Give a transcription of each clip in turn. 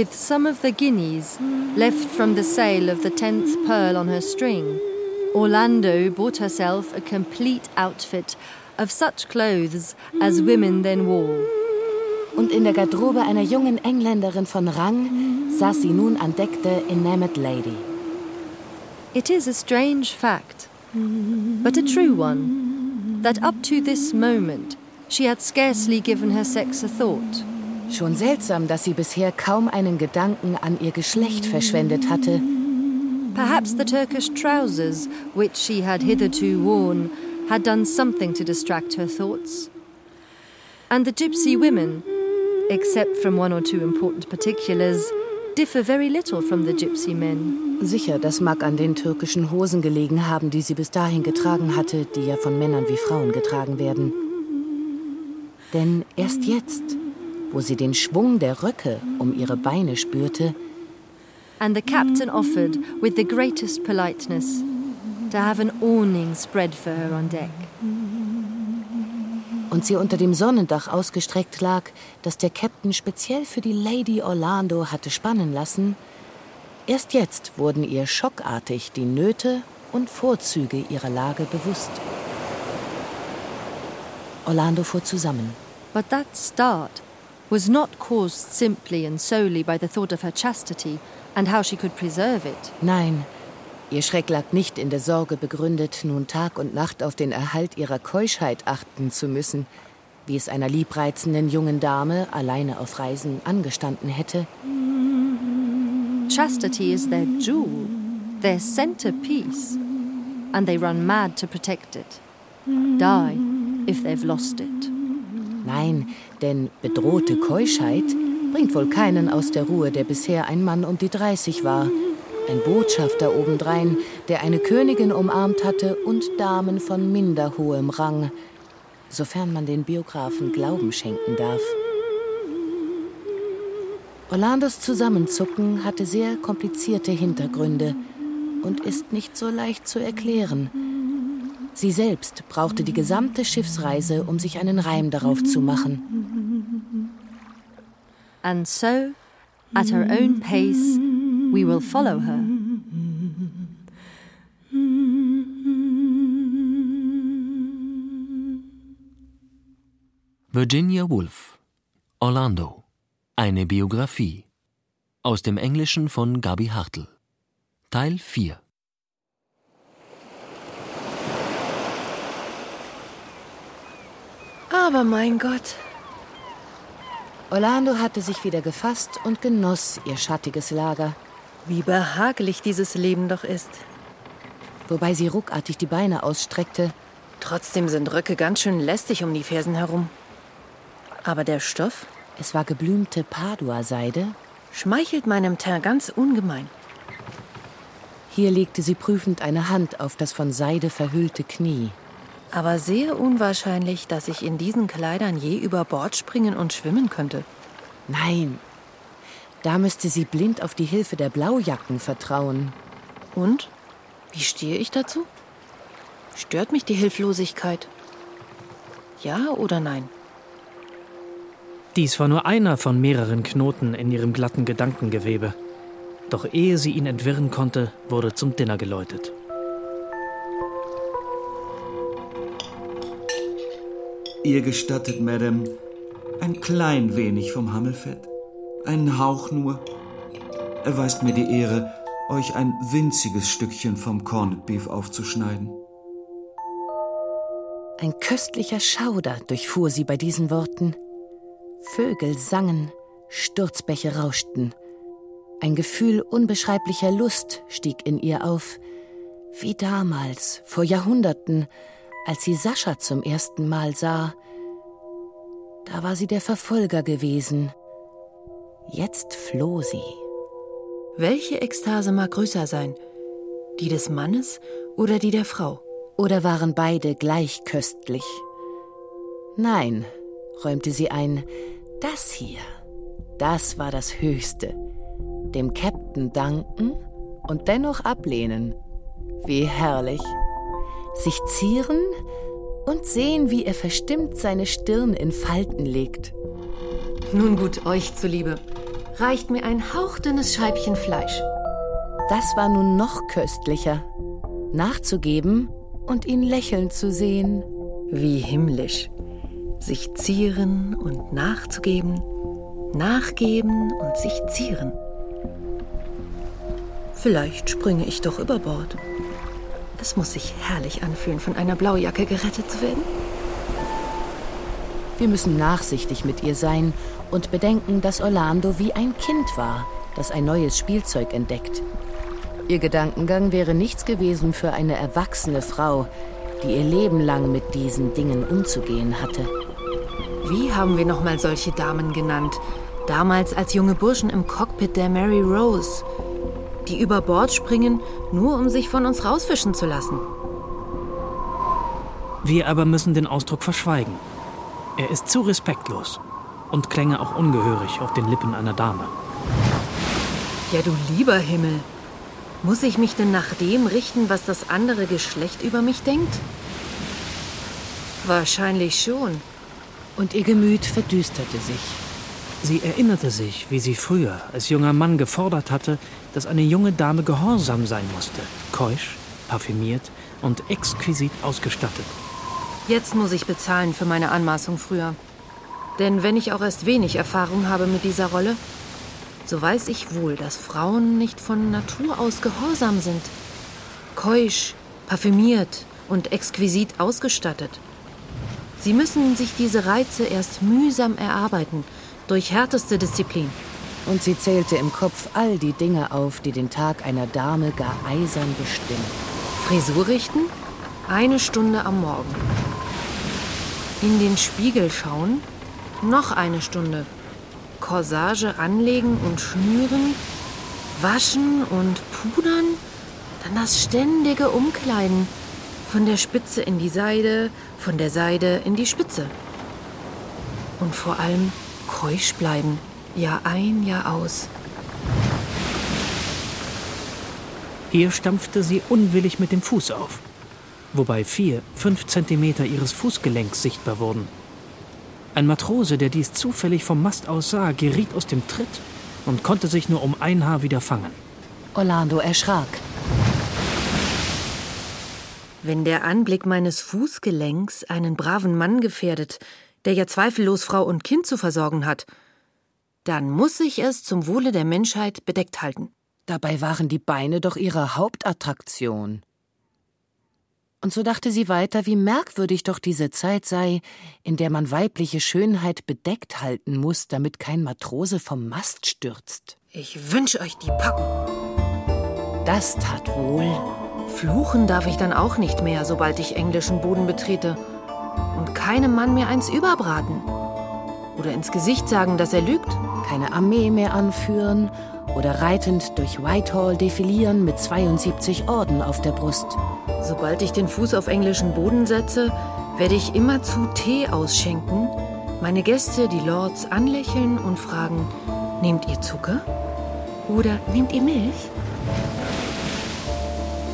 with some of the guineas left from the sale of the tenth pearl on her string, Orlando bought herself a complete outfit of such clothes as women then wore. Und in der Garderobe einer jungen Engländerin von Rang saß sie nun an Deck der Enamored Lady. It is a strange fact, but a true one, that up to this moment she had scarcely given her sex a thought. Schon seltsam, dass sie bisher kaum einen Gedanken an ihr Geschlecht verschwendet hatte. Perhaps the Turkish trousers, which she had hitherto worn, had done something to distract her thoughts. And the gypsy women, except from one or two important particulars, differ very little from the gypsy men. Sicher, das mag an den türkischen Hosen gelegen haben, die sie bis dahin getragen hatte, die ja von Männern wie Frauen getragen werden. Denn erst jetzt, wo sie den Schwung der Röcke um ihre Beine spürte, and the captain offered, with the greatest politeness, to have an awning spread for her on deck. Und sie unter dem Sonnendach ausgestreckt lag, das der Captain speziell für die Lady Orlando hatte spannen lassen. Erst jetzt wurden ihr schockartig die Nöte und Vorzüge ihrer Lage bewusst. Orlando fuhr zusammen. But that start was not caused simply and solely by the thought of her chastity and how she could preserve it. Nein, ihr Schreck lag nicht in der Sorge begründet, nun Tag und Nacht auf den Erhalt ihrer Keuschheit achten zu müssen, wie es einer liebreizenden jungen Dame alleine auf Reisen angestanden hätte. Chastity is their jewel, their centerpiece, and they run mad to protect it. Die if they've lost it. Nein, denn bedrohte Keuschheit bringt wohl keinen aus der Ruhe, der bisher ein Mann um die 30 war. Ein Botschafter obendrein, der eine Königin umarmt hatte und Damen von minder hohem Rang, sofern man den Biografen Glauben schenken darf. Orlandos Zusammenzucken hatte sehr komplizierte Hintergründe und ist nicht so leicht zu erklären. Sie selbst brauchte die gesamte Schiffsreise, um sich einen Reim darauf zu machen. And so, at her own pace, we will follow her. Virginia Woolf Orlando Eine Biografie aus dem Englischen von Gabi Hartl Teil 4 Aber mein Gott. Orlando hatte sich wieder gefasst und genoss ihr schattiges Lager. Wie behaglich dieses Leben doch ist. Wobei sie ruckartig die Beine ausstreckte. Trotzdem sind Röcke ganz schön lästig um die Fersen herum. Aber der Stoff? Es war geblümte Padua-Seide. Schmeichelt meinem Teint ganz ungemein. Hier legte sie prüfend eine Hand auf das von Seide verhüllte Knie. Aber sehr unwahrscheinlich, dass ich in diesen Kleidern je über Bord springen und schwimmen könnte. Nein, da müsste sie blind auf die Hilfe der Blaujacken vertrauen. Und? Wie stehe ich dazu? Stört mich die Hilflosigkeit? Ja oder nein? Dies war nur einer von mehreren Knoten in ihrem glatten Gedankengewebe. Doch ehe sie ihn entwirren konnte, wurde zum Dinner geläutet. Ihr gestattet, Madame, ein klein wenig vom Hammelfett. Einen Hauch nur. Erweist mir die Ehre, euch ein winziges Stückchen vom Corned Beef aufzuschneiden. Ein köstlicher Schauder durchfuhr sie bei diesen Worten. Vögel sangen, Sturzbäche rauschten. Ein Gefühl unbeschreiblicher Lust stieg in ihr auf, wie damals, vor Jahrhunderten, als sie Sascha zum ersten Mal sah. Da war sie der Verfolger gewesen. Jetzt floh sie. Welche Ekstase mag größer sein? Die des Mannes oder die der Frau? Oder waren beide gleich köstlich? Nein, räumte sie ein, das hier, das war das Höchste. Dem Captain danken und dennoch ablehnen. Wie herrlich. Sich zieren und sehen, wie er verstimmt seine Stirn in Falten legt. Nun gut, euch zuliebe. reicht mir ein hauchdünnes Scheibchen Fleisch. Das war nun noch köstlicher. Nachzugeben und ihn lächeln zu sehen. Wie himmlisch. Sich zieren und nachzugeben, nachgeben und sich zieren. Vielleicht springe ich doch über Bord. Es muss sich herrlich anfühlen, von einer Blaujacke gerettet zu werden. Wir müssen nachsichtig mit ihr sein und bedenken, dass Orlando wie ein Kind war, das ein neues Spielzeug entdeckt. Ihr Gedankengang wäre nichts gewesen für eine erwachsene Frau, die ihr Leben lang mit diesen Dingen umzugehen hatte. Wie haben wir noch mal solche Damen genannt? Damals als junge Burschen im Cockpit der Mary Rose, die über Bord springen, nur um sich von uns rausfischen zu lassen. Wir aber müssen den Ausdruck verschweigen. Er ist zu respektlos und klänge auch ungehörig auf den Lippen einer Dame. Ja, du lieber Himmel. Muss ich mich denn nach dem richten, was das andere Geschlecht über mich denkt? Wahrscheinlich schon. Und ihr Gemüt verdüsterte sich. Sie erinnerte sich, wie sie früher als junger Mann gefordert hatte, dass eine junge Dame gehorsam sein musste, keusch, parfümiert und exquisit ausgestattet. Jetzt muss ich bezahlen für meine Anmaßung früher. Denn wenn ich auch erst wenig Erfahrung habe mit dieser Rolle, so weiß ich wohl, dass Frauen nicht von Natur aus gehorsam sind. Keusch, parfümiert und exquisit ausgestattet. Sie müssen sich diese Reize erst mühsam erarbeiten, durch härteste Disziplin. Und sie zählte im Kopf all die Dinge auf, die den Tag einer Dame gar eisern bestimmen. Frisur richten? Eine Stunde am Morgen. In den Spiegel schauen? Noch eine Stunde. Corsage anlegen und schnüren? Waschen und pudern? Dann das ständige Umkleiden. Von der Spitze in die Seide, von der Seide in die Spitze. Und vor allem keusch bleiben. Jahr ein, Jahr aus. Hier stampfte sie unwillig mit dem Fuß auf, wobei vier, fünf Zentimeter ihres Fußgelenks sichtbar wurden. Ein Matrose, der dies zufällig vom Mast aus sah, geriet aus dem Tritt und konnte sich nur um ein Haar wieder fangen. Orlando erschrak. Wenn der Anblick meines Fußgelenks einen braven Mann gefährdet, der ja zweifellos Frau und Kind zu versorgen hat, dann muss ich es zum Wohle der Menschheit bedeckt halten. Dabei waren die Beine doch ihre Hauptattraktion. Und so dachte sie weiter, wie merkwürdig doch diese Zeit sei, in der man weibliche Schönheit bedeckt halten muss, damit kein Matrose vom Mast stürzt. Ich wünsche euch die packen. Das tat wohl. Fluchen darf ich dann auch nicht mehr, sobald ich englischen Boden betrete. Und keinem Mann mehr eins überbraten. Oder ins Gesicht sagen, dass er lügt. Keine Armee mehr anführen oder reitend durch Whitehall defilieren mit 72 Orden auf der Brust. Sobald ich den Fuß auf englischen Boden setze, werde ich immerzu Tee ausschenken, meine Gäste, die Lords, anlächeln und fragen, nehmt ihr Zucker? Oder nehmt ihr Milch?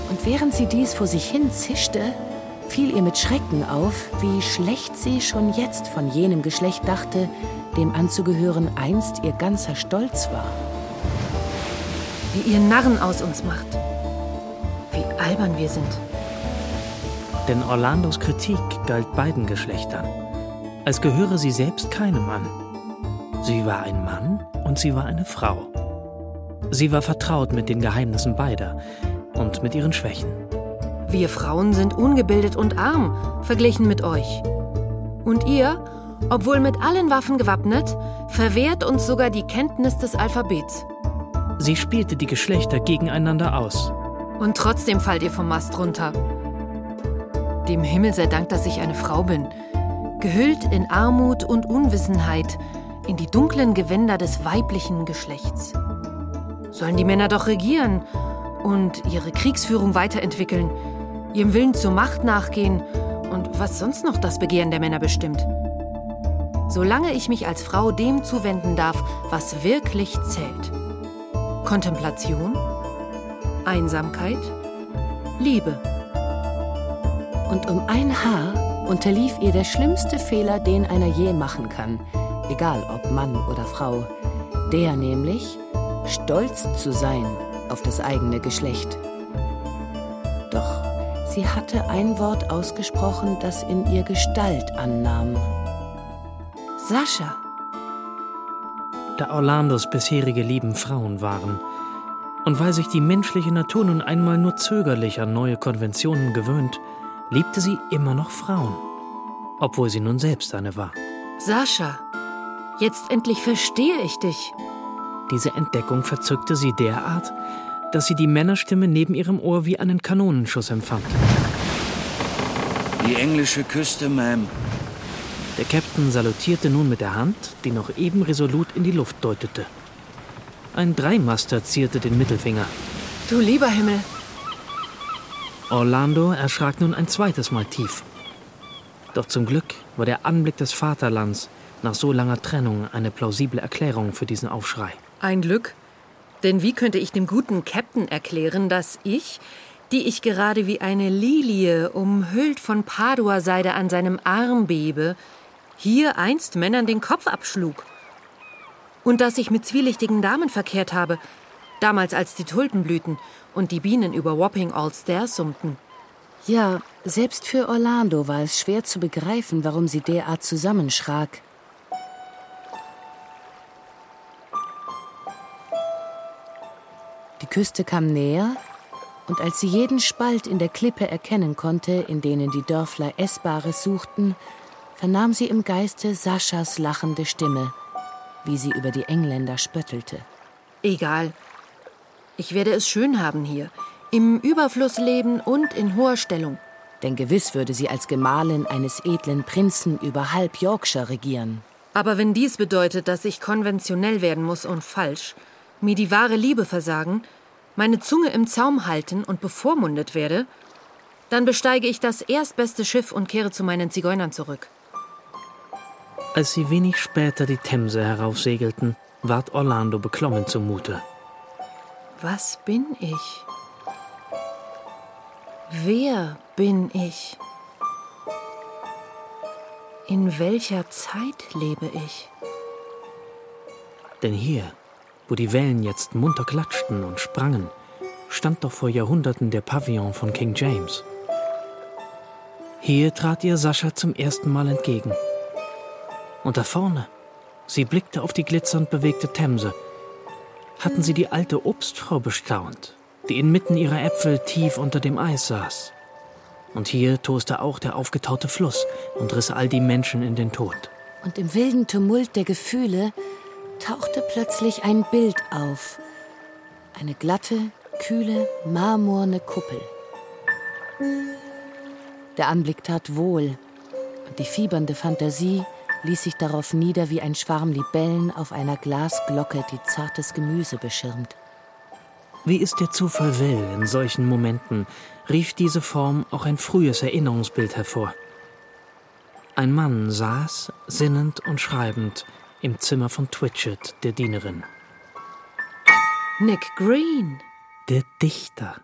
Und während sie dies vor sich hin zischte, fiel ihr mit Schrecken auf, wie schlecht sie schon jetzt von jenem Geschlecht dachte, dem anzugehören einst ihr ganzer Stolz war. Wie ihr Narren aus uns macht. Wie albern wir sind. Denn Orlandos Kritik galt beiden Geschlechtern, als gehöre sie selbst keinem an. Sie war ein Mann und sie war eine Frau. Sie war vertraut mit den Geheimnissen beider und mit ihren Schwächen. Wir Frauen sind ungebildet und arm, verglichen mit euch. Und ihr, obwohl mit allen Waffen gewappnet, verwehrt uns sogar die Kenntnis des Alphabets. Sie spielte die Geschlechter gegeneinander aus. Und trotzdem fallt ihr vom Mast runter. Dem Himmel sei Dank, dass ich eine Frau bin, gehüllt in Armut und Unwissenheit, in die dunklen Gewänder des weiblichen Geschlechts. Sollen die Männer doch regieren und ihre Kriegsführung weiterentwickeln, ihrem Willen zur Macht nachgehen und was sonst noch das Begehren der Männer bestimmt. Solange ich mich als Frau dem zuwenden darf, was wirklich zählt. Kontemplation, Einsamkeit, Liebe. Und um ein Haar unterlief ihr der schlimmste Fehler, den einer je machen kann, egal ob Mann oder Frau. Der nämlich, stolz zu sein auf das eigene Geschlecht. Sie hatte ein Wort ausgesprochen, das in ihr Gestalt annahm. Sascha. Da Orlandos bisherige lieben Frauen waren, und weil sich die menschliche Natur nun einmal nur zögerlich an neue Konventionen gewöhnt, liebte sie immer noch Frauen, obwohl sie nun selbst eine war. Sascha, jetzt endlich verstehe ich dich. Diese Entdeckung verzückte sie derart, dass sie die Männerstimme neben ihrem Ohr wie einen Kanonenschuss empfand. Die englische Küste, Ma'am. Der Captain salutierte nun mit der Hand, die noch eben resolut in die Luft deutete. Ein Dreimaster zierte den Mittelfinger. Du lieber Himmel. Orlando erschrak nun ein zweites Mal tief. Doch zum Glück war der Anblick des Vaterlands nach so langer Trennung eine plausible Erklärung für diesen Aufschrei. Ein Glück. Denn wie könnte ich dem guten Captain erklären, dass ich, die ich gerade wie eine Lilie umhüllt von Padua-Seide an seinem Arm bebe, hier einst Männern den Kopf abschlug? Und dass ich mit zwielichtigen Damen verkehrt habe, damals als die Tulpen blühten und die Bienen über Wapping All Stairs summten. Ja, selbst für Orlando war es schwer zu begreifen, warum sie derart zusammenschrak. Die Küste kam näher, und als sie jeden Spalt in der Klippe erkennen konnte, in denen die Dörfler Essbares suchten, vernahm sie im Geiste Saschas lachende Stimme, wie sie über die Engländer spöttelte. Egal. Ich werde es schön haben hier, im Überfluss leben und in hoher Stellung. Denn gewiss würde sie als Gemahlin eines edlen Prinzen über halb Yorkshire regieren. Aber wenn dies bedeutet, dass ich konventionell werden muss und falsch, mir die wahre Liebe versagen, meine Zunge im Zaum halten und bevormundet werde, dann besteige ich das erstbeste Schiff und kehre zu meinen Zigeunern zurück. Als sie wenig später die Themse heraufsegelten, ward Orlando beklommen zumute. Was bin ich? Wer bin ich? In welcher Zeit lebe ich? Denn hier, wo die Wellen jetzt munter klatschten und sprangen, stand doch vor Jahrhunderten der Pavillon von King James. Hier trat ihr Sascha zum ersten Mal entgegen. Und da vorne, sie blickte auf die glitzernd bewegte Themse, hatten sie die alte Obstfrau bestaunt, die inmitten ihrer Äpfel tief unter dem Eis saß. Und hier toste auch der aufgetaute Fluss und riss all die Menschen in den Tod. Und im wilden Tumult der Gefühle tauchte plötzlich ein Bild auf. Eine glatte, kühle, marmorne Kuppel. Der Anblick tat wohl, und die fiebernde Fantasie ließ sich darauf nieder wie ein Schwarm Libellen auf einer Glasglocke, die zartes Gemüse beschirmt. Wie es der Zufall will, in solchen Momenten rief diese Form auch ein frühes Erinnerungsbild hervor. Ein Mann saß, sinnend und schreibend, im Zimmer von Twitchett, der Dienerin. Nick Green. Der Dichter.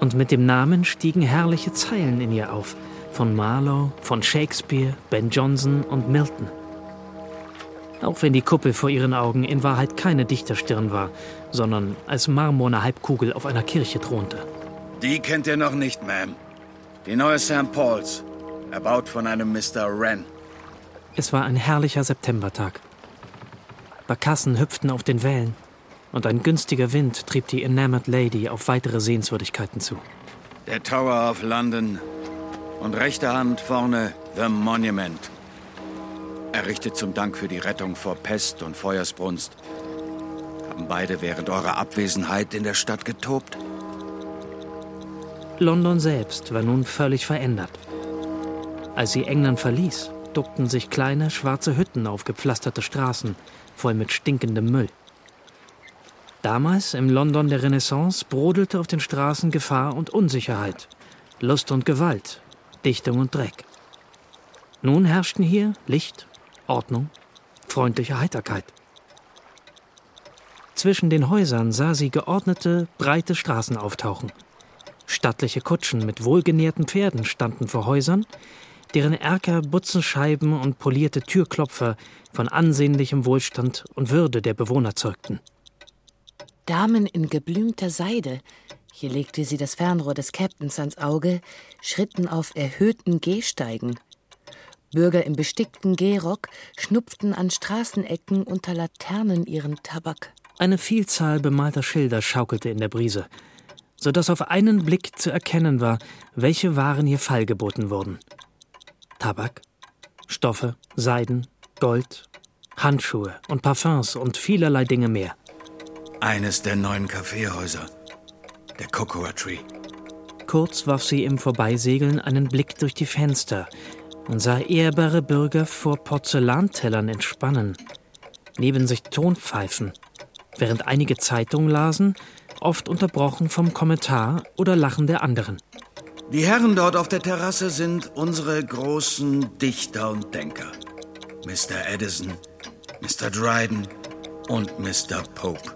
Und mit dem Namen stiegen herrliche Zeilen in ihr auf, von Marlowe, von Shakespeare, Ben Jonson und Milton. Auch wenn die Kuppel vor ihren Augen in Wahrheit keine Dichterstirn war, sondern als marmorne Halbkugel auf einer Kirche thronte. Die kennt ihr noch nicht, Ma'am. Die neue St. Paul's, erbaut von einem Mr. Wren. Es war ein herrlicher Septembertag. Barkassen hüpften auf den Wellen und ein günstiger Wind trieb die Enamored Lady auf weitere Sehenswürdigkeiten zu. Der Tower of London und rechter Hand vorne The Monument. Errichtet zum Dank für die Rettung vor Pest und Feuersbrunst. Haben beide während eurer Abwesenheit in der Stadt getobt? London selbst war nun völlig verändert. Als sie England verließ, duckten sich kleine schwarze Hütten auf gepflasterte Straßen, voll mit stinkendem Müll. Damals, im London der Renaissance, brodelte auf den Straßen Gefahr und Unsicherheit, Lust und Gewalt, Dichtung und Dreck. Nun herrschten hier Licht, Ordnung, freundliche Heiterkeit. Zwischen den Häusern sah sie geordnete, breite Straßen auftauchen. Stattliche Kutschen mit wohlgenährten Pferden standen vor Häusern, deren Erker Butzenscheiben und polierte Türklopfer von ansehnlichem Wohlstand und Würde der Bewohner zeugten. Damen in geblümter Seide, hier legte sie das Fernrohr des Captains ans Auge, schritten auf erhöhten Gehsteigen. Bürger im bestickten Gehrock schnupften an Straßenecken unter Laternen ihren Tabak. Eine Vielzahl bemalter Schilder schaukelte in der Brise, so dass auf einen Blick zu erkennen war, welche Waren hier feilgeboten wurden. Tabak, Stoffe, Seiden, Gold, Handschuhe und Parfums und vielerlei Dinge mehr. Eines der neuen Kaffeehäuser, der Cocoa Tree. Kurz warf sie im Vorbeisegeln einen Blick durch die Fenster und sah ehrbare Bürger vor Porzellantellern entspannen, neben sich Tonpfeifen, während einige Zeitungen lasen, oft unterbrochen vom Kommentar oder Lachen der anderen. Die Herren dort auf der Terrasse sind unsere großen Dichter und Denker. Mr. Edison, Mr. Dryden und Mr. Pope.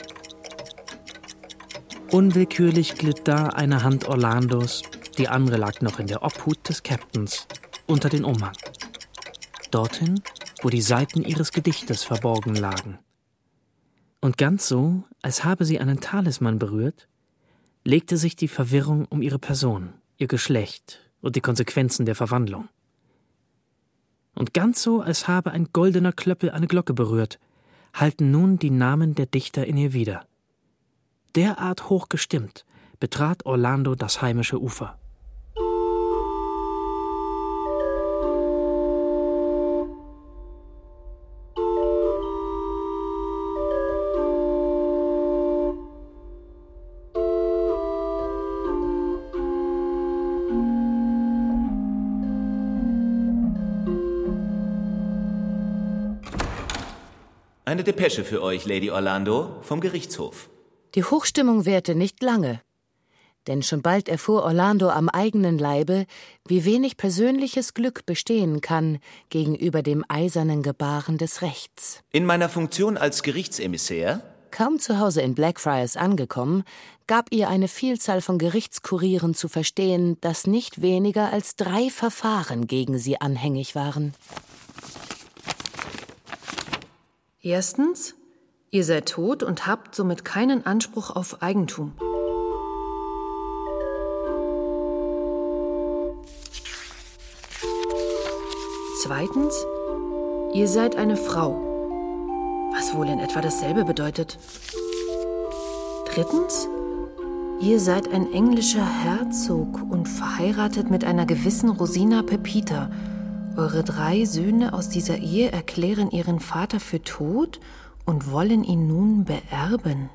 Unwillkürlich glitt da eine Hand Orlandos, die andere lag noch in der Obhut des Captains, unter den Umhang. Dorthin, wo die Seiten ihres Gedichtes verborgen lagen. Und ganz so, als habe sie einen Talisman berührt, legte sich die Verwirrung um ihre Person ihr Geschlecht und die Konsequenzen der Verwandlung. Und ganz so, als habe ein goldener Klöppel eine Glocke berührt, halten nun die Namen der Dichter in ihr wieder. Derart hoch gestimmt betrat Orlando das heimische Ufer. Eine Depesche für euch, Lady Orlando, vom Gerichtshof. Die Hochstimmung währte nicht lange. Denn schon bald erfuhr Orlando am eigenen Leibe, wie wenig persönliches Glück bestehen kann gegenüber dem eisernen Gebaren des Rechts. In meiner Funktion als Gerichtsemissär Kaum zu Hause in Blackfriars angekommen, gab ihr eine Vielzahl von Gerichtskurieren zu verstehen, dass nicht weniger als drei Verfahren gegen sie anhängig waren. Erstens, ihr seid tot und habt somit keinen Anspruch auf Eigentum. Zweitens, ihr seid eine Frau, was wohl in etwa dasselbe bedeutet. Drittens, ihr seid ein englischer Herzog und verheiratet mit einer gewissen Rosina Pepita, eure drei Söhne aus dieser Ehe erklären ihren Vater für tot und wollen ihn nun beerben.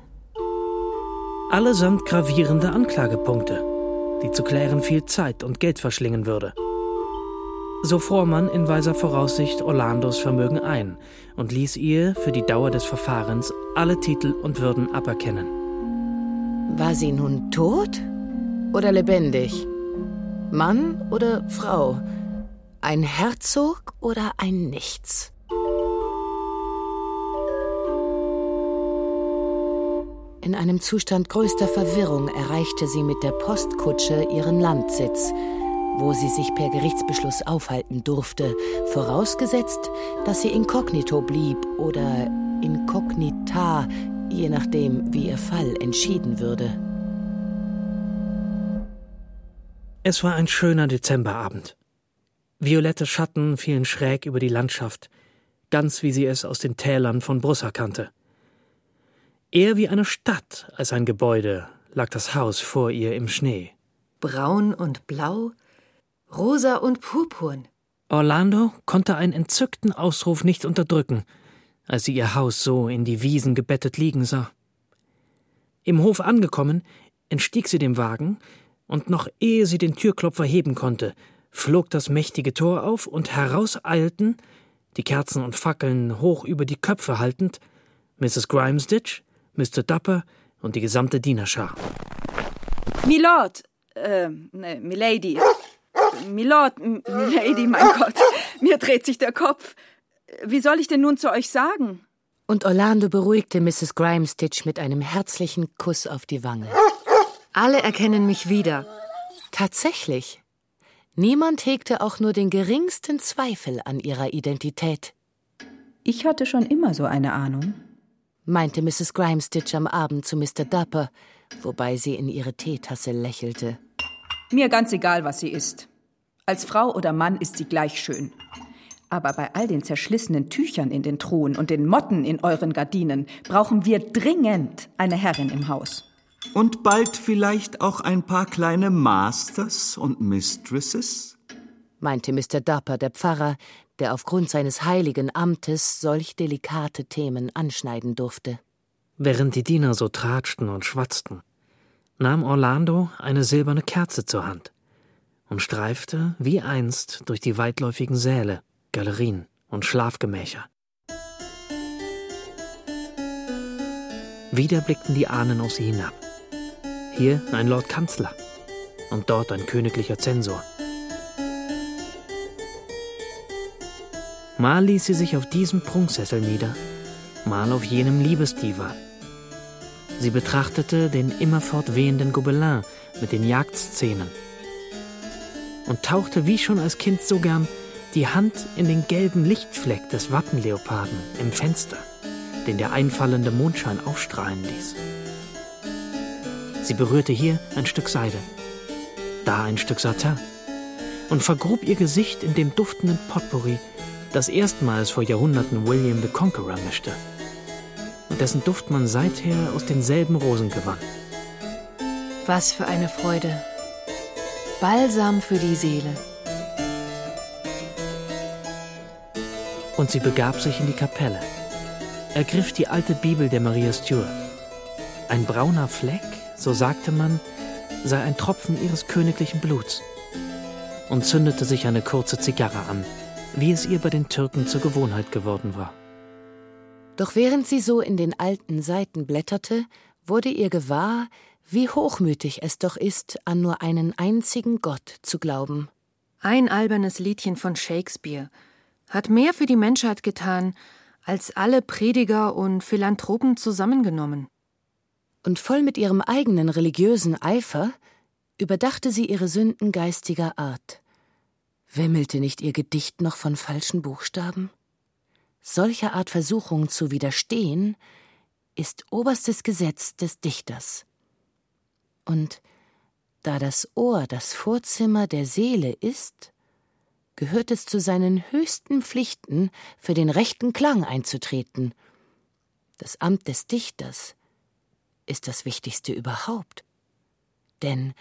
Allesamt gravierende Anklagepunkte, die zu klären viel Zeit und Geld verschlingen würde. So fuhr man in weiser Voraussicht Orlandos Vermögen ein und ließ ihr für die Dauer des Verfahrens alle Titel und Würden aberkennen. War sie nun tot oder lebendig? Mann oder Frau? Ein Herzog oder ein Nichts? In einem Zustand größter Verwirrung erreichte sie mit der Postkutsche ihren Landsitz, wo sie sich per Gerichtsbeschluss aufhalten durfte, vorausgesetzt, dass sie inkognito blieb oder inkognita, je nachdem, wie ihr Fall entschieden würde. Es war ein schöner Dezemberabend. Violette Schatten fielen schräg über die Landschaft, ganz wie sie es aus den Tälern von Brussa kannte. Eher wie eine Stadt als ein Gebäude lag das Haus vor ihr im Schnee. Braun und blau, rosa und purpurn. Orlando konnte einen entzückten Ausruf nicht unterdrücken, als sie ihr Haus so in die Wiesen gebettet liegen sah. Im Hof angekommen, entstieg sie dem Wagen, und noch ehe sie den Türklopfer heben konnte, flog das mächtige Tor auf und heraus eilten, die Kerzen und Fackeln hoch über die Köpfe haltend, Mrs. Grimesditch, Mr. Dapper und die gesamte Dienerschar. Milord, äh, ne, Milady. Milord, Milady, mein Gott, mir dreht sich der Kopf. Wie soll ich denn nun zu euch sagen? Und Orlando beruhigte Mrs. Grimesditch mit einem herzlichen Kuss auf die Wange. Alle erkennen mich wieder. Tatsächlich. Niemand hegte auch nur den geringsten Zweifel an ihrer Identität. Ich hatte schon immer so eine Ahnung, meinte Mrs. Grimestitch am Abend zu Mr. Dapper, wobei sie in ihre Teetasse lächelte. Mir ganz egal, was sie ist. Als Frau oder Mann ist sie gleich schön. Aber bei all den zerschlissenen Tüchern in den Truhen und den Motten in euren Gardinen brauchen wir dringend eine Herrin im Haus. Und bald vielleicht auch ein paar kleine Masters und Mistresses? meinte Mr. Dapper, der Pfarrer, der aufgrund seines heiligen Amtes solch delikate Themen anschneiden durfte. Während die Diener so tratschten und schwatzten, nahm Orlando eine silberne Kerze zur Hand und streifte wie einst durch die weitläufigen Säle, Galerien und Schlafgemächer. Wieder blickten die Ahnen auf sie hinab. Hier ein Lord Kanzler und dort ein königlicher Zensor. Mal ließ sie sich auf diesem Prunksessel nieder, mal auf jenem Liebesdivan. Sie betrachtete den immerfort wehenden Gobelin mit den Jagdszenen und tauchte wie schon als Kind so gern die Hand in den gelben Lichtfleck des Wappenleoparden im Fenster, den der einfallende Mondschein aufstrahlen ließ. Sie berührte hier ein Stück Seide, da ein Stück Satin und vergrub ihr Gesicht in dem duftenden Potpourri, das erstmals vor Jahrhunderten William the Conqueror mischte und dessen Duft man seither aus denselben Rosen gewann. Was für eine Freude. Balsam für die Seele. Und sie begab sich in die Kapelle, ergriff die alte Bibel der Maria Stuart. Ein brauner Fleck, so sagte man, sei ein Tropfen ihres königlichen Bluts, und zündete sich eine kurze Zigarre an, wie es ihr bei den Türken zur Gewohnheit geworden war. Doch während sie so in den alten Seiten blätterte, wurde ihr gewahr, wie hochmütig es doch ist, an nur einen einzigen Gott zu glauben. Ein albernes Liedchen von Shakespeare hat mehr für die Menschheit getan, als alle Prediger und Philanthropen zusammengenommen. Und voll mit ihrem eigenen religiösen Eifer überdachte sie ihre Sünden geistiger Art. Wimmelte nicht ihr Gedicht noch von falschen Buchstaben? Solcher Art Versuchung zu widerstehen, ist oberstes Gesetz des Dichters. Und da das Ohr das Vorzimmer der Seele ist, gehört es zu seinen höchsten Pflichten, für den rechten Klang einzutreten. Das Amt des Dichters ist das Wichtigste überhaupt. Denn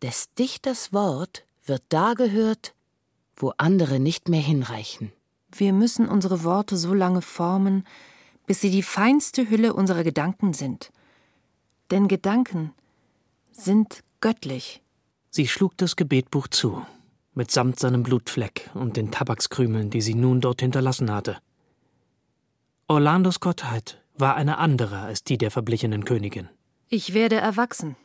des Dichters Wort wird da gehört, wo andere nicht mehr hinreichen. Wir müssen unsere Worte so lange formen, bis sie die feinste Hülle unserer Gedanken sind. Denn Gedanken sind göttlich. Sie schlug das Gebetbuch zu, mitsamt seinem Blutfleck und den Tabakskrümeln, die sie nun dort hinterlassen hatte. Orlandos Gottheit war eine andere als die der verblichenen Königin. Ich werde erwachsen,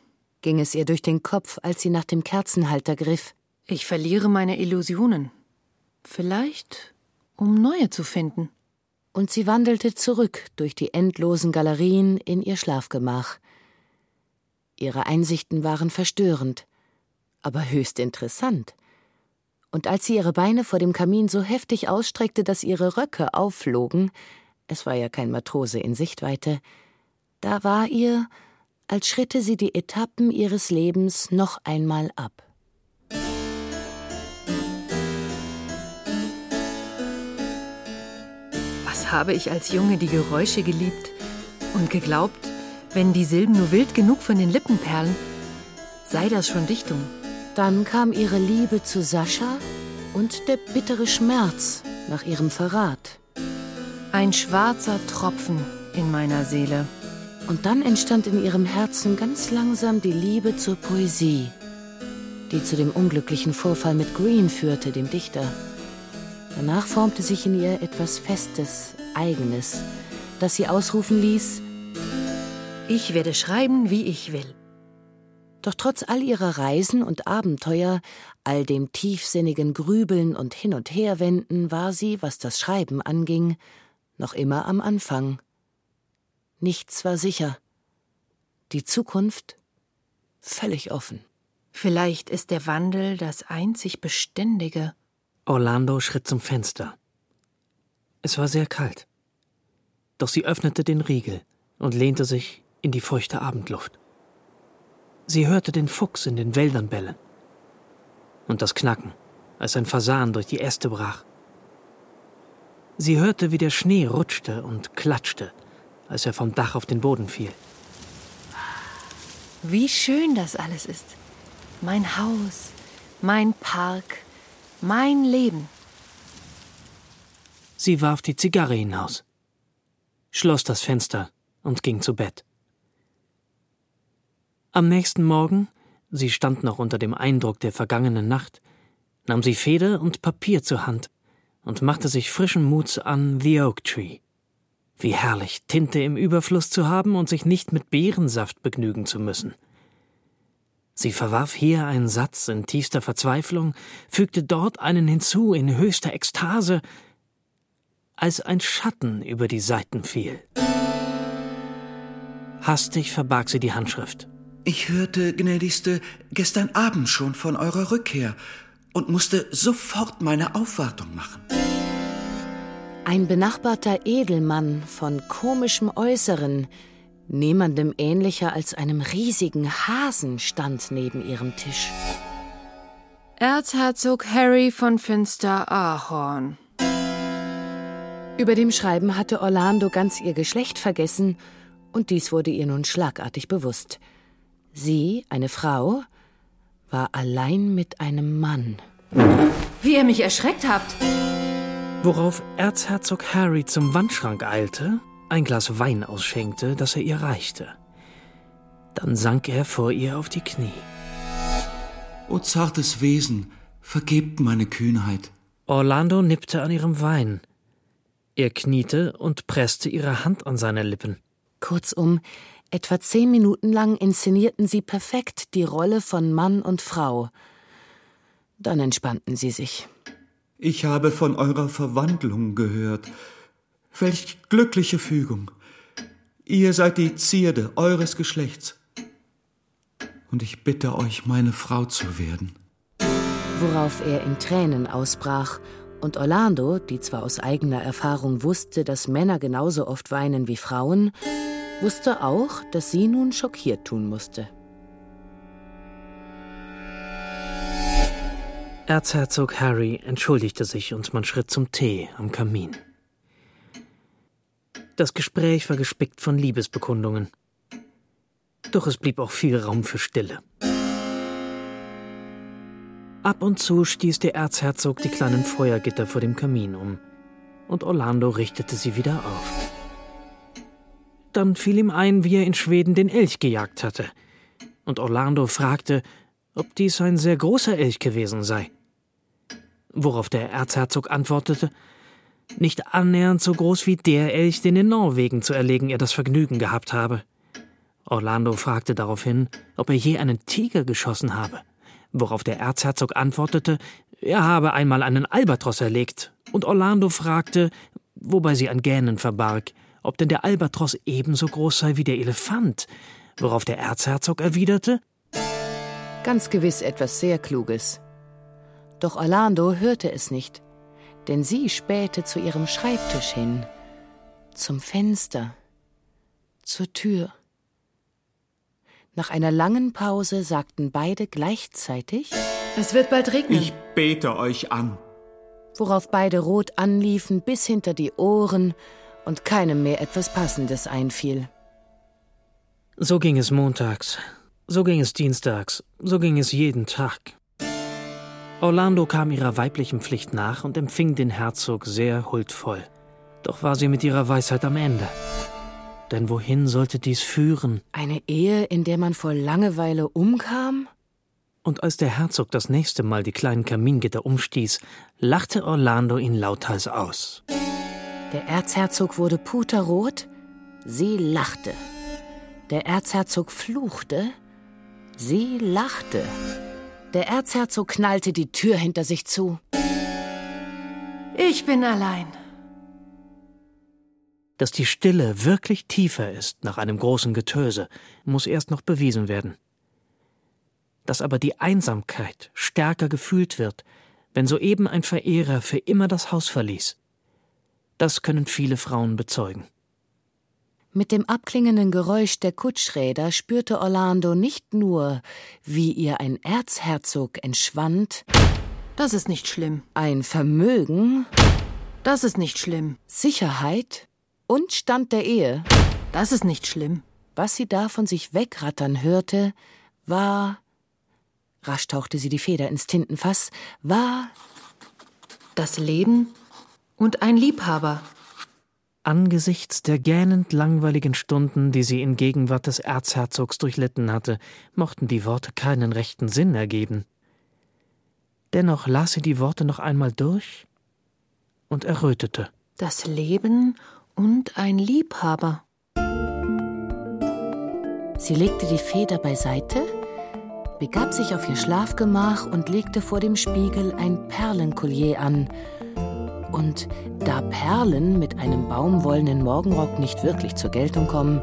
ging es ihr durch den Kopf, als sie nach dem Kerzenhalter griff. Ich verliere meine Illusionen. Vielleicht, um neue zu finden. Und sie wandelte zurück durch die endlosen Galerien in ihr Schlafgemach. Ihre Einsichten waren verstörend, aber höchst interessant. Und als sie ihre Beine vor dem Kamin so heftig ausstreckte, dass ihre Röcke aufflogen, es war ja kein Matrose in Sichtweite, da war ihr, als schritte sie die Etappen ihres Lebens noch einmal ab. Was habe ich als Junge die Geräusche geliebt und geglaubt, wenn die Silben nur wild genug von den Lippen perlen, sei das schon Dichtung. Dann kam ihre Liebe zu Sascha und der bittere Schmerz nach ihrem Verrat. Ein schwarzer Tropfen in meiner Seele. Und dann entstand in ihrem Herzen ganz langsam die Liebe zur Poesie, die zu dem unglücklichen Vorfall mit Green führte, dem Dichter. Danach formte sich in ihr etwas Festes, Eigenes, das sie ausrufen ließ Ich werde schreiben, wie ich will. Doch trotz all ihrer Reisen und Abenteuer, all dem tiefsinnigen Grübeln und Hin- und Herwenden war sie, was das Schreiben anging, noch immer am Anfang. Nichts war sicher. Die Zukunft völlig offen. Vielleicht ist der Wandel das einzig Beständige. Orlando schritt zum Fenster. Es war sehr kalt. Doch sie öffnete den Riegel und lehnte sich in die feuchte Abendluft. Sie hörte den Fuchs in den Wäldern bellen und das Knacken, als ein Fasan durch die Äste brach. Sie hörte, wie der Schnee rutschte und klatschte, als er vom Dach auf den Boden fiel. Wie schön das alles ist. Mein Haus, mein Park, mein Leben. Sie warf die Zigarre hinaus, schloss das Fenster und ging zu Bett. Am nächsten Morgen, sie stand noch unter dem Eindruck der vergangenen Nacht, nahm sie Feder und Papier zur Hand und machte sich frischen Muts an The Oak Tree. Wie herrlich, Tinte im Überfluss zu haben und sich nicht mit Beerensaft begnügen zu müssen. Sie verwarf hier einen Satz in tiefster Verzweiflung, fügte dort einen hinzu in höchster Ekstase, als ein Schatten über die Seiten fiel. Hastig verbarg sie die Handschrift. Ich hörte, gnädigste, gestern Abend schon von eurer Rückkehr und musste sofort meine Aufwartung machen. Ein benachbarter Edelmann von komischem Äußeren, niemandem ähnlicher als einem riesigen Hasen, stand neben ihrem Tisch. Erzherzog Harry von Finster Ahorn. Über dem Schreiben hatte Orlando ganz ihr Geschlecht vergessen, und dies wurde ihr nun schlagartig bewusst. Sie, eine Frau, war allein mit einem Mann. Wie ihr mich erschreckt habt. Worauf Erzherzog Harry zum Wandschrank eilte, ein Glas Wein ausschenkte, das er ihr reichte. Dann sank er vor ihr auf die Knie. O zartes Wesen, vergebt meine Kühnheit. Orlando nippte an ihrem Wein. Er kniete und presste ihre Hand an seine Lippen. Kurzum, etwa zehn Minuten lang inszenierten sie perfekt die Rolle von Mann und Frau. Dann entspannten sie sich. Ich habe von eurer Verwandlung gehört. Welch glückliche Fügung. Ihr seid die Zierde eures Geschlechts. Und ich bitte euch, meine Frau zu werden. Worauf er in Tränen ausbrach, und Orlando, die zwar aus eigener Erfahrung wusste, dass Männer genauso oft weinen wie Frauen, wusste auch, dass sie nun schockiert tun musste. Erzherzog Harry entschuldigte sich und man schritt zum Tee am Kamin. Das Gespräch war gespickt von Liebesbekundungen. Doch es blieb auch viel Raum für Stille. Ab und zu stieß der Erzherzog die kleinen Feuergitter vor dem Kamin um, und Orlando richtete sie wieder auf. Dann fiel ihm ein, wie er in Schweden den Elch gejagt hatte, und Orlando fragte, ob dies ein sehr großer Elch gewesen sei. Worauf der Erzherzog antwortete, nicht annähernd so groß wie der Elch, den in Norwegen zu erlegen er das Vergnügen gehabt habe. Orlando fragte daraufhin, ob er je einen Tiger geschossen habe, worauf der Erzherzog antwortete, er habe einmal einen Albatros erlegt, und Orlando fragte, wobei sie ein Gähnen verbarg, ob denn der Albatros ebenso groß sei wie der Elefant, worauf der Erzherzog erwiderte, Ganz gewiss etwas sehr Kluges. Doch Orlando hörte es nicht denn sie spähte zu ihrem Schreibtisch hin, zum Fenster, zur Tür. Nach einer langen Pause sagten beide gleichzeitig Es wird bald regnen. Ich bete euch an. Worauf beide rot anliefen bis hinter die Ohren und keinem mehr etwas Passendes einfiel. So ging es montags, so ging es dienstags, so ging es jeden Tag. Orlando kam ihrer weiblichen Pflicht nach und empfing den Herzog sehr huldvoll. Doch war sie mit ihrer Weisheit am Ende. Denn wohin sollte dies führen? Eine Ehe, in der man vor Langeweile umkam? Und als der Herzog das nächste Mal die kleinen Kamingitter umstieß, lachte Orlando ihn lauthals aus. Der Erzherzog wurde puterrot, sie lachte. Der Erzherzog fluchte, sie lachte. Der Erzherzog knallte die Tür hinter sich zu. Ich bin allein. Dass die Stille wirklich tiefer ist nach einem großen Getöse, muss erst noch bewiesen werden. dass aber die Einsamkeit stärker gefühlt wird, wenn soeben ein Verehrer für immer das Haus verließ. Das können viele Frauen bezeugen. Mit dem abklingenden Geräusch der Kutschräder spürte Orlando nicht nur, wie ihr ein Erzherzog entschwand. Das ist nicht schlimm. Ein Vermögen. Das ist nicht schlimm. Sicherheit und Stand der Ehe. Das ist nicht schlimm. Was sie da von sich wegrattern hörte, war. Rasch tauchte sie die Feder ins Tintenfass, war. Das Leben und ein Liebhaber. Angesichts der gähnend langweiligen Stunden, die sie in Gegenwart des Erzherzogs durchlitten hatte, mochten die Worte keinen rechten Sinn ergeben. Dennoch las sie die Worte noch einmal durch und errötete. Das Leben und ein Liebhaber. Sie legte die Feder beiseite, begab sich auf ihr Schlafgemach und legte vor dem Spiegel ein Perlenkollier an, und da Perlen mit einem baumwollenen Morgenrock nicht wirklich zur Geltung kommen,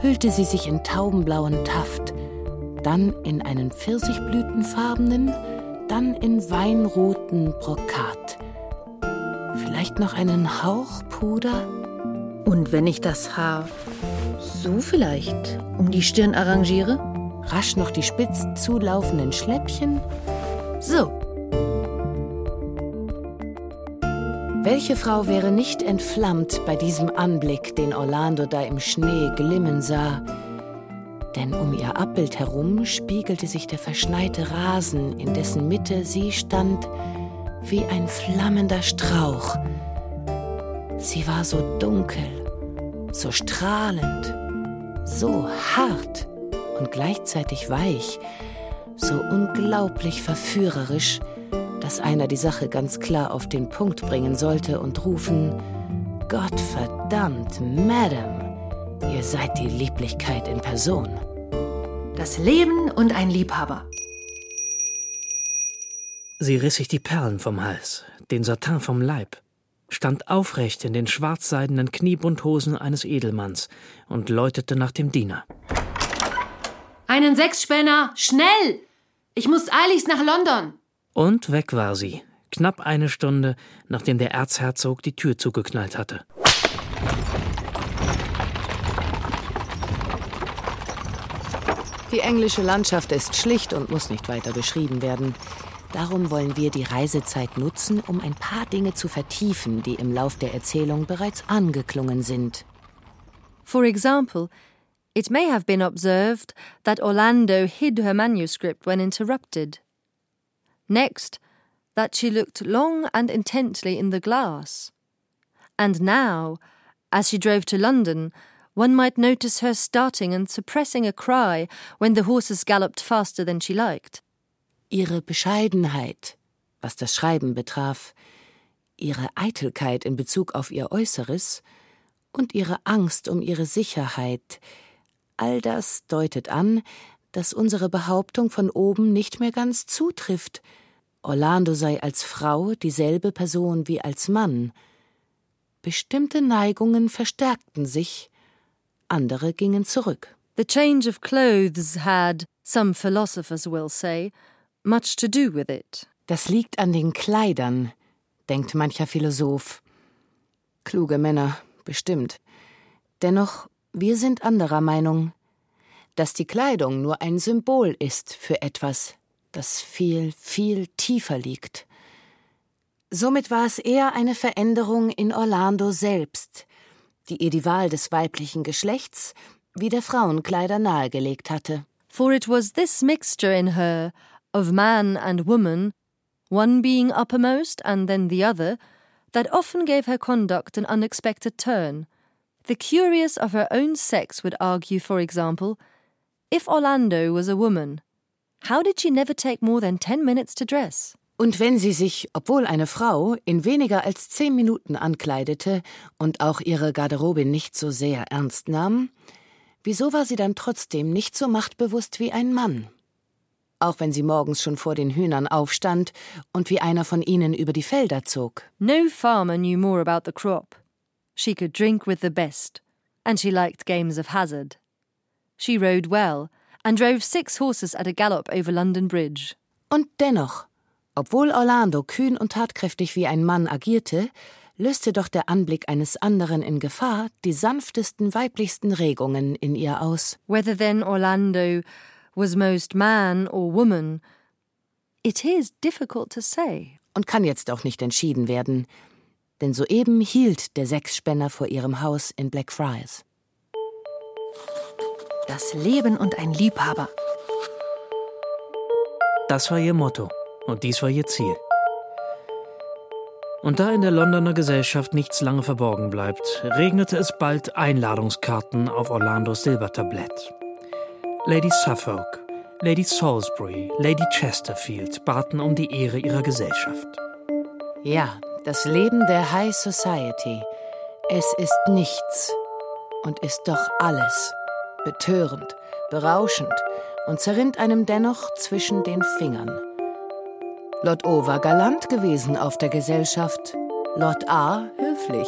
hüllte sie sich in taubenblauen Taft, dann in einen pfirsichblütenfarbenen, dann in weinroten Brokat. Vielleicht noch einen Hauch Puder? Und wenn ich das Haar so vielleicht um die Stirn arrangiere? Rasch noch die spitz zulaufenden Schläppchen? So, Welche Frau wäre nicht entflammt bei diesem Anblick, den Orlando da im Schnee glimmen sah? Denn um ihr Abbild herum spiegelte sich der verschneite Rasen, in dessen Mitte sie stand, wie ein flammender Strauch. Sie war so dunkel, so strahlend, so hart und gleichzeitig weich, so unglaublich verführerisch, dass einer die Sache ganz klar auf den Punkt bringen sollte und rufen, Gott verdammt, Madame, ihr seid die Lieblichkeit in Person. Das Leben und ein Liebhaber. Sie riss sich die Perlen vom Hals, den Satin vom Leib, stand aufrecht in den schwarzseidenen Kniebundhosen eines Edelmanns und läutete nach dem Diener. Einen Sechsspänner, schnell! Ich muss eiligst nach London. Und weg war sie, knapp eine Stunde, nachdem der Erzherzog die Tür zugeknallt hatte. Die englische Landschaft ist schlicht und muss nicht weiter beschrieben werden. Darum wollen wir die Reisezeit nutzen, um ein paar Dinge zu vertiefen, die im Lauf der Erzählung bereits angeklungen sind. For example, it may have been observed that Orlando hid her manuscript when interrupted. Next, that she looked long and intently in the glass. And now, as she drove to London, one might notice her starting and suppressing a cry when the horses galloped faster than she liked. Ihre Bescheidenheit, was das Schreiben betraf, ihre Eitelkeit in Bezug auf ihr Äußeres und ihre Angst um ihre Sicherheit, all das deutet an, dass unsere Behauptung von oben nicht mehr ganz zutrifft. Orlando sei als Frau dieselbe Person wie als Mann. Bestimmte Neigungen verstärkten sich, andere gingen zurück. The change of clothes had, some philosophers will say, much to do with it. Das liegt an den Kleidern, denkt mancher Philosoph. Kluge Männer, bestimmt. Dennoch, wir sind anderer Meinung dass die Kleidung nur ein Symbol ist für etwas, das viel, viel tiefer liegt. Somit war es eher eine Veränderung in Orlando selbst, die ihr die Wahl des weiblichen Geschlechts wie der Frauenkleider nahegelegt hatte. For it was this mixture in her of man and woman, one being uppermost and then the other, that often gave her conduct an unexpected turn. The curious of her own sex would argue, for example, If Orlando was a woman, how did she never take more than ten minutes to dress? Und wenn sie sich, obwohl eine Frau, in weniger als zehn Minuten ankleidete und auch ihre Garderobe nicht so sehr ernst nahm, wieso war sie dann trotzdem nicht so machtbewusst wie ein Mann? Auch wenn sie morgens schon vor den Hühnern aufstand und wie einer von ihnen über die Felder zog. No farmer knew more about the crop. She could drink with the best, and she liked games of hazard. She rode well, and drove six horses at a gallop over London Bridge. Und dennoch, obwohl Orlando kühn und tatkräftig wie ein Mann agierte, löste doch der Anblick eines anderen in Gefahr die sanftesten, weiblichsten Regungen in ihr aus. Whether then Orlando was most man or woman, it is difficult to say. Und kann jetzt auch nicht entschieden werden, denn soeben hielt der Sechsspänner vor ihrem Haus in Blackfriars. Das Leben und ein Liebhaber. Das war ihr Motto und dies war ihr Ziel. Und da in der Londoner Gesellschaft nichts lange verborgen bleibt, regnete es bald Einladungskarten auf Orlandos Silbertablett. Lady Suffolk, Lady Salisbury, Lady Chesterfield baten um die Ehre ihrer Gesellschaft. Ja, das Leben der High Society. Es ist nichts und ist doch alles. Betörend, berauschend und zerrinnt einem dennoch zwischen den Fingern. Lord O war galant gewesen auf der Gesellschaft, Lord A höflich,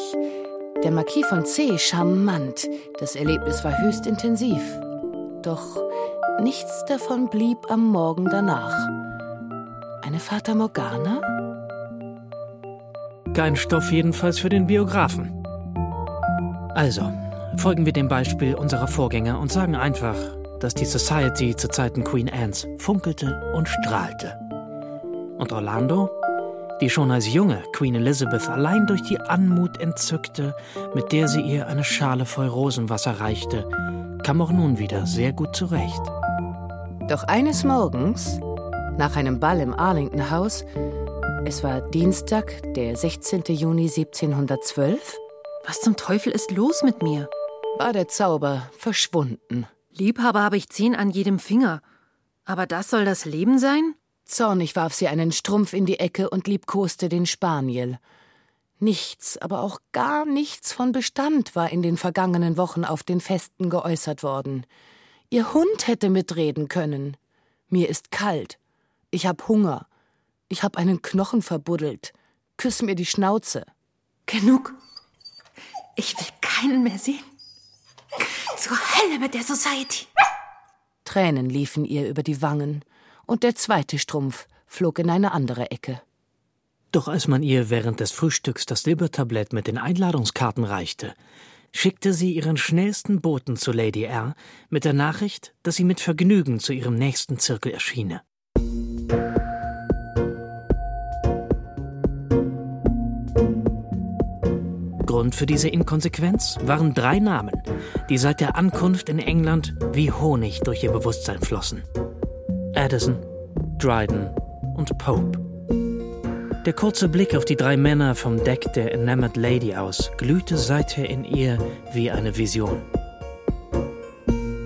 der Marquis von C charmant. Das Erlebnis war höchst intensiv. Doch nichts davon blieb am Morgen danach. Eine Fata Morgana? Kein Stoff jedenfalls für den Biografen. Also, folgen wir dem Beispiel unserer Vorgänger und sagen einfach, dass die Society zu Zeiten Queen Anne's funkelte und strahlte. Und Orlando, die schon als junge Queen Elizabeth allein durch die Anmut entzückte, mit der sie ihr eine Schale voll Rosenwasser reichte, kam auch nun wieder sehr gut zurecht. Doch eines Morgens, nach einem Ball im Arlington House, es war Dienstag, der 16. Juni 1712, Was zum Teufel ist los mit mir? War der Zauber verschwunden. Liebhaber habe ich zehn an jedem Finger. Aber das soll das Leben sein? Zornig warf sie einen Strumpf in die Ecke und liebkoste den Spaniel. Nichts, aber auch gar nichts von Bestand war in den vergangenen Wochen auf den Festen geäußert worden. Ihr Hund hätte mitreden können. Mir ist kalt. Ich hab Hunger. Ich hab einen Knochen verbuddelt. Küss mir die Schnauze. Genug. Ich will keinen mehr sehen. Zur Hölle mit der Society. Tränen liefen ihr über die Wangen, und der zweite Strumpf flog in eine andere Ecke. Doch als man ihr während des Frühstücks das Silbertablett mit den Einladungskarten reichte, schickte sie ihren schnellsten Boten zu Lady R mit der Nachricht, dass sie mit Vergnügen zu ihrem nächsten Zirkel erschiene. Grund für diese Inkonsequenz waren drei Namen, die seit der Ankunft in England wie Honig durch ihr Bewusstsein flossen. Addison, Dryden und Pope. Der kurze Blick auf die drei Männer vom Deck der Enamored Lady aus glühte seither in ihr wie eine Vision.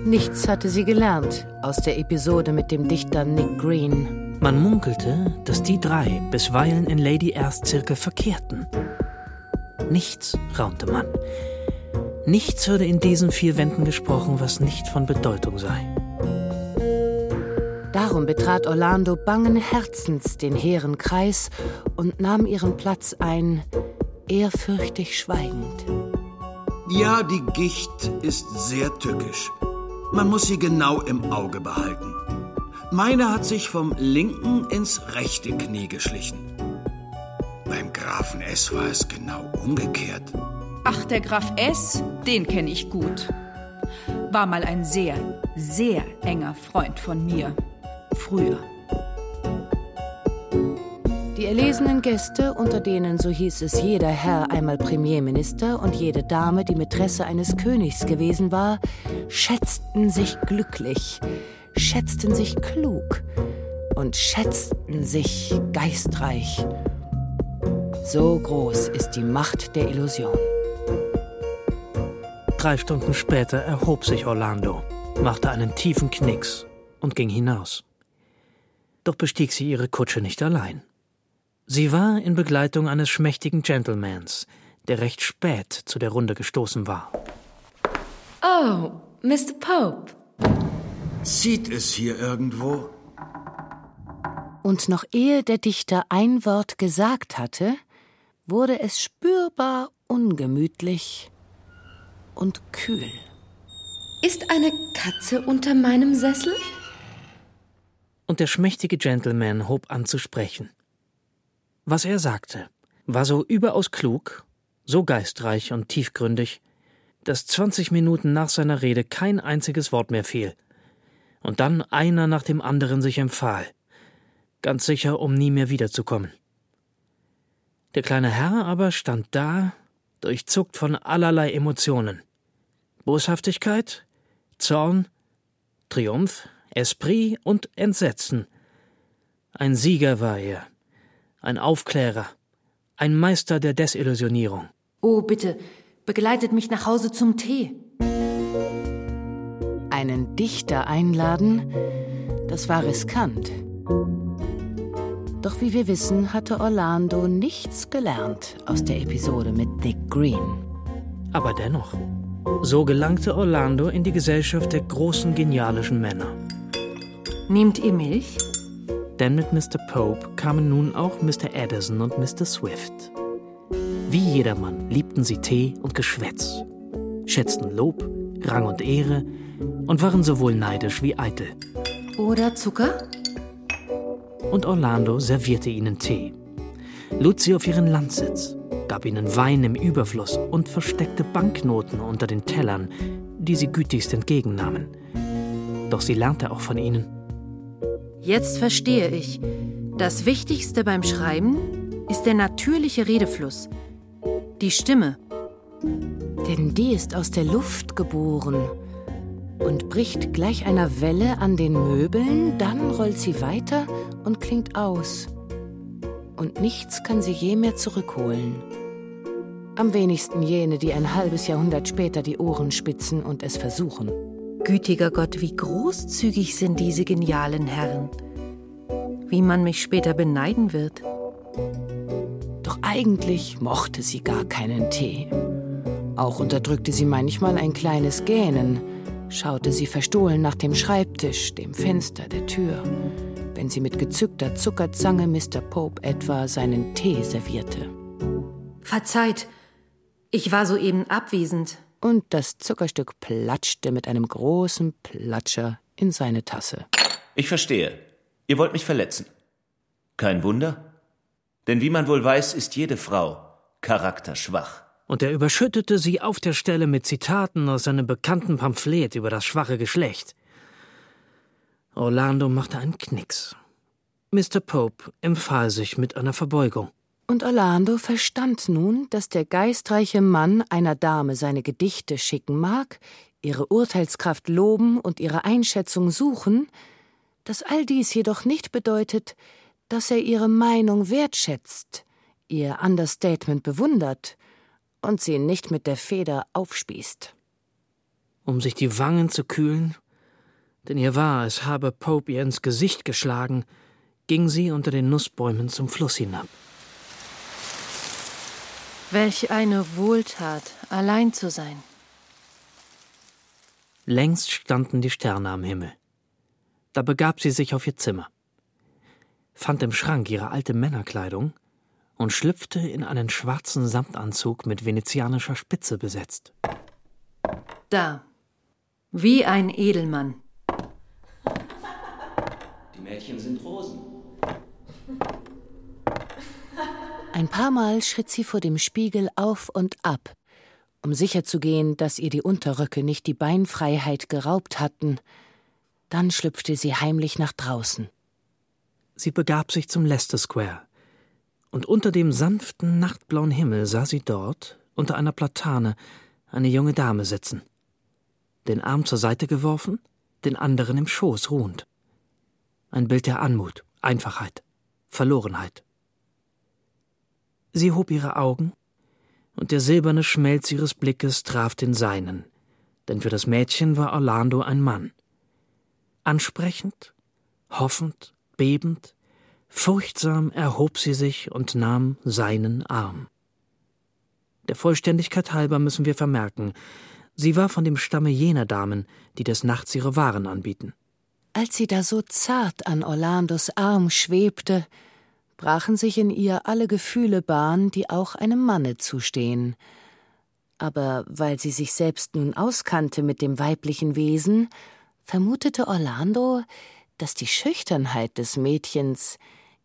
Nichts hatte sie gelernt aus der Episode mit dem Dichter Nick Green. Man munkelte, dass die drei bisweilen in Lady Rs Zirkel verkehrten. Nichts, raunte man. Nichts würde in diesen vier Wänden gesprochen, was nicht von Bedeutung sei. Darum betrat Orlando bangen Herzens den hehren Kreis und nahm ihren Platz ein, ehrfürchtig schweigend. Ja, die Gicht ist sehr tückisch. Man muss sie genau im Auge behalten. Meine hat sich vom linken ins rechte Knie geschlichen. Beim Grafen S war es genau umgekehrt. Ach, der Graf S., den kenne ich gut. War mal ein sehr, sehr enger Freund von mir. Früher. Die erlesenen Gäste, unter denen, so hieß es, jeder Herr einmal Premierminister und jede Dame die Mätresse eines Königs gewesen war, schätzten sich glücklich, schätzten sich klug und schätzten sich geistreich. So groß ist die Macht der Illusion. Drei Stunden später erhob sich Orlando, machte einen tiefen Knicks und ging hinaus. Doch bestieg sie ihre Kutsche nicht allein. Sie war in Begleitung eines schmächtigen Gentlemans, der recht spät zu der Runde gestoßen war. Oh, Mr. Pope. Zieht es hier irgendwo? Und noch ehe der Dichter ein Wort gesagt hatte, wurde es spürbar ungemütlich und kühl. Ist eine Katze unter meinem Sessel? Und der schmächtige Gentleman hob an zu sprechen. Was er sagte, war so überaus klug, so geistreich und tiefgründig, dass zwanzig Minuten nach seiner Rede kein einziges Wort mehr fiel, und dann einer nach dem anderen sich empfahl, ganz sicher, um nie mehr wiederzukommen. Der kleine Herr aber stand da, durchzuckt von allerlei Emotionen. Boshaftigkeit, Zorn, Triumph, Esprit und Entsetzen. Ein Sieger war er, ein Aufklärer, ein Meister der Desillusionierung. Oh, bitte, begleitet mich nach Hause zum Tee. Einen Dichter einladen, das war riskant. Doch wie wir wissen, hatte Orlando nichts gelernt aus der Episode mit Dick Green. Aber dennoch, so gelangte Orlando in die Gesellschaft der großen genialischen Männer. Nehmt ihr Milch? Denn mit Mr. Pope kamen nun auch Mr. Addison und Mr. Swift. Wie jedermann liebten sie Tee und Geschwätz, schätzten Lob, Rang und Ehre und waren sowohl neidisch wie eitel. Oder Zucker? Und Orlando servierte ihnen Tee, lud sie auf ihren Landsitz, gab ihnen Wein im Überfluss und versteckte Banknoten unter den Tellern, die sie gütigst entgegennahmen. Doch sie lernte auch von ihnen. Jetzt verstehe ich. Das Wichtigste beim Schreiben ist der natürliche Redefluss. Die Stimme. Denn die ist aus der Luft geboren und bricht gleich einer Welle an den Möbeln, dann rollt sie weiter und klingt aus. Und nichts kann sie je mehr zurückholen. Am wenigsten jene, die ein halbes Jahrhundert später die Ohren spitzen und es versuchen. Gütiger Gott, wie großzügig sind diese genialen Herren. Wie man mich später beneiden wird. Doch eigentlich mochte sie gar keinen Tee. Auch unterdrückte sie manchmal ein kleines Gähnen, schaute sie verstohlen nach dem Schreibtisch, dem Fenster, der Tür, wenn sie mit gezückter Zuckerzange Mr. Pope etwa seinen Tee servierte. Verzeiht, ich war soeben abwesend. Und das Zuckerstück platschte mit einem großen Platscher in seine Tasse. Ich verstehe. Ihr wollt mich verletzen. Kein Wunder. Denn wie man wohl weiß, ist jede Frau charakterschwach. Und er überschüttete sie auf der Stelle mit Zitaten aus seinem bekannten Pamphlet über das schwache Geschlecht. Orlando machte einen Knicks. Mr. Pope empfahl sich mit einer Verbeugung. Und Orlando verstand nun, dass der geistreiche Mann einer Dame seine Gedichte schicken mag, ihre Urteilskraft loben und ihre Einschätzung suchen, dass all dies jedoch nicht bedeutet, dass er ihre Meinung wertschätzt, ihr Understatement bewundert und sie nicht mit der Feder aufspießt. Um sich die Wangen zu kühlen, denn ihr war, es habe Pope ihr ins Gesicht geschlagen, ging sie unter den Nussbäumen zum Fluss hinab. Welch eine Wohltat, allein zu sein. Längst standen die Sterne am Himmel. Da begab sie sich auf ihr Zimmer, fand im Schrank ihre alte Männerkleidung und schlüpfte in einen schwarzen Samtanzug mit venezianischer Spitze besetzt. Da, wie ein Edelmann. Die Mädchen sind Rosen. Ein paar Mal schritt sie vor dem Spiegel auf und ab, um sicherzugehen, dass ihr die Unterröcke nicht die Beinfreiheit geraubt hatten. Dann schlüpfte sie heimlich nach draußen. Sie begab sich zum Leicester Square, und unter dem sanften, nachtblauen Himmel sah sie dort, unter einer Platane, eine junge Dame sitzen. Den Arm zur Seite geworfen, den anderen im Schoß ruhend. Ein Bild der Anmut, Einfachheit, Verlorenheit. Sie hob ihre Augen, und der silberne Schmelz ihres Blickes traf den seinen, denn für das Mädchen war Orlando ein Mann. Ansprechend, hoffend, bebend, furchtsam erhob sie sich und nahm seinen Arm. Der Vollständigkeit halber müssen wir vermerken, sie war von dem Stamme jener Damen, die des Nachts ihre Waren anbieten. Als sie da so zart an Orlandos Arm schwebte, brachen sich in ihr alle Gefühle Bahn, die auch einem Manne zustehen. aber weil sie sich selbst nun auskannte mit dem weiblichen Wesen, vermutete Orlando, dass die Schüchternheit des Mädchens,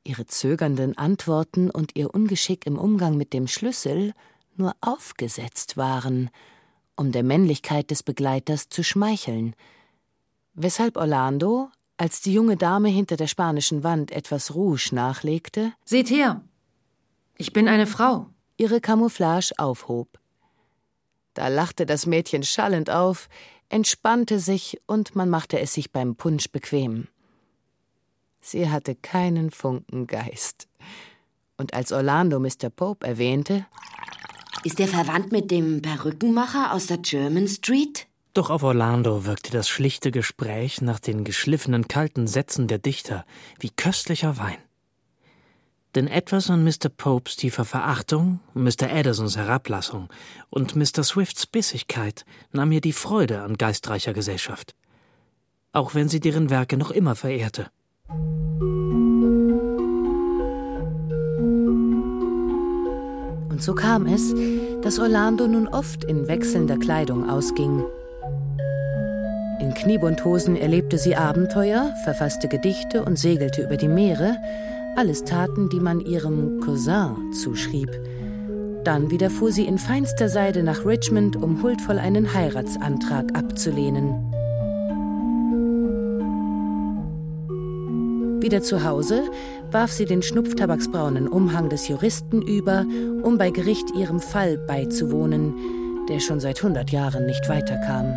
ihre zögernden Antworten und ihr Ungeschick im Umgang mit dem Schlüssel nur aufgesetzt waren, um der Männlichkeit des Begleiters zu schmeicheln, weshalb Orlando, als die junge Dame hinter der spanischen Wand etwas Rouge nachlegte, Seht her, ich bin eine Frau, ihre Camouflage aufhob. Da lachte das Mädchen schallend auf, entspannte sich und man machte es sich beim Punsch bequem. Sie hatte keinen Funken Geist. Und als Orlando Mr. Pope erwähnte, Ist er verwandt mit dem Perückenmacher aus der German Street? Doch auf Orlando wirkte das schlichte Gespräch nach den geschliffenen kalten Sätzen der Dichter wie köstlicher Wein. Denn etwas an Mr. Popes tiefer Verachtung, Mr. Addisons Herablassung und Mr. Swifts Bissigkeit nahm ihr die Freude an geistreicher Gesellschaft. Auch wenn sie deren Werke noch immer verehrte. Und so kam es, dass Orlando nun oft in wechselnder Kleidung ausging. In Kniebundhosen erlebte sie Abenteuer, verfasste Gedichte und segelte über die Meere, alles Taten, die man ihrem Cousin zuschrieb. Dann widerfuhr sie in feinster Seide nach Richmond, um huldvoll einen Heiratsantrag abzulehnen. Wieder zu Hause warf sie den schnupftabaksbraunen Umhang des Juristen über, um bei Gericht ihrem Fall beizuwohnen, der schon seit hundert Jahren nicht weiterkam.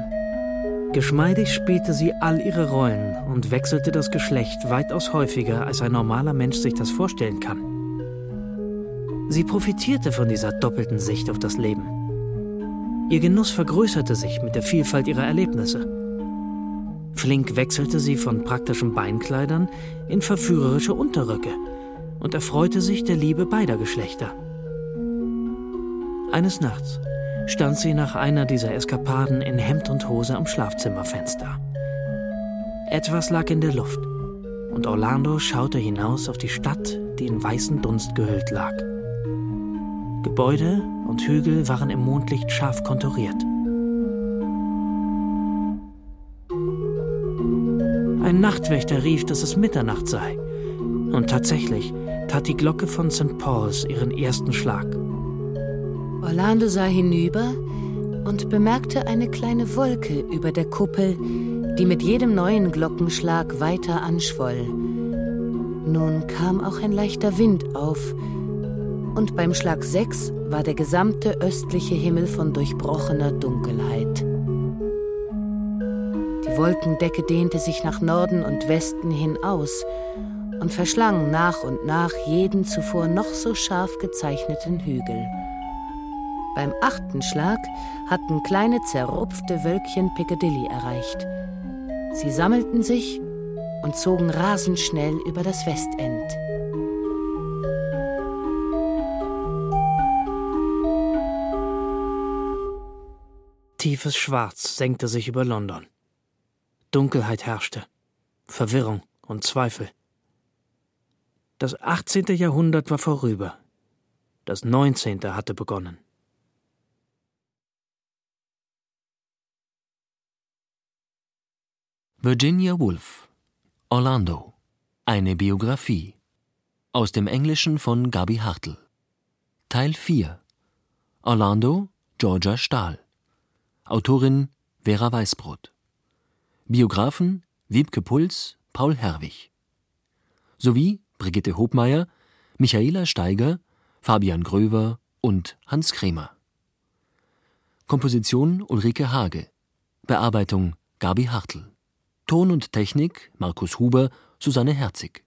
Geschmeidig spielte sie all ihre Rollen und wechselte das Geschlecht weitaus häufiger, als ein normaler Mensch sich das vorstellen kann. Sie profitierte von dieser doppelten Sicht auf das Leben. Ihr Genuss vergrößerte sich mit der Vielfalt ihrer Erlebnisse. Flink wechselte sie von praktischen Beinkleidern in verführerische Unterröcke und erfreute sich der Liebe beider Geschlechter. Eines Nachts stand sie nach einer dieser Eskapaden in Hemd und Hose am Schlafzimmerfenster. Etwas lag in der Luft, und Orlando schaute hinaus auf die Stadt, die in weißen Dunst gehüllt lag. Gebäude und Hügel waren im Mondlicht scharf konturiert. Ein Nachtwächter rief, dass es Mitternacht sei. Und tatsächlich tat die Glocke von St. Paul's ihren ersten Schlag. Orlando sah hinüber und bemerkte eine kleine Wolke über der Kuppel, die mit jedem neuen Glockenschlag weiter anschwoll. Nun kam auch ein leichter Wind auf, und beim Schlag sechs war der gesamte östliche Himmel von durchbrochener Dunkelheit. Die Wolkendecke dehnte sich nach Norden und Westen hin aus und verschlang nach und nach jeden zuvor noch so scharf gezeichneten Hügel. Beim achten Schlag hatten kleine zerrupfte Wölkchen Piccadilly erreicht. Sie sammelten sich und zogen rasend schnell über das Westend. Tiefes Schwarz senkte sich über London. Dunkelheit herrschte, Verwirrung und Zweifel. Das 18. Jahrhundert war vorüber. Das 19. hatte begonnen. Virginia Woolf Orlando Eine Biografie Aus dem Englischen von Gabi Hartl Teil 4 Orlando Georgia Stahl Autorin Vera Weißbrot Biografen Wiebke Puls Paul Herwig sowie Brigitte Hobmeier, Michaela Steiger, Fabian Gröver und Hans Kremer. Komposition Ulrike Hage Bearbeitung Gabi Hartl Ton und Technik Markus Huber, Susanne Herzig.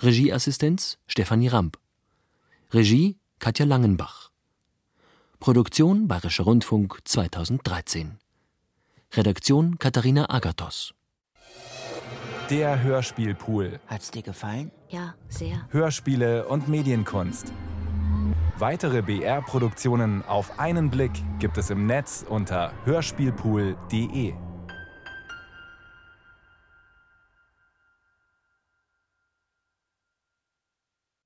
Regieassistenz Stefanie Ramp. Regie Katja Langenbach. Produktion Bayerischer Rundfunk 2013. Redaktion Katharina Agathos. Der Hörspielpool. Hat's dir gefallen? Ja, sehr. Hörspiele und Medienkunst. Weitere BR-Produktionen auf einen Blick gibt es im Netz unter hörspielpool.de.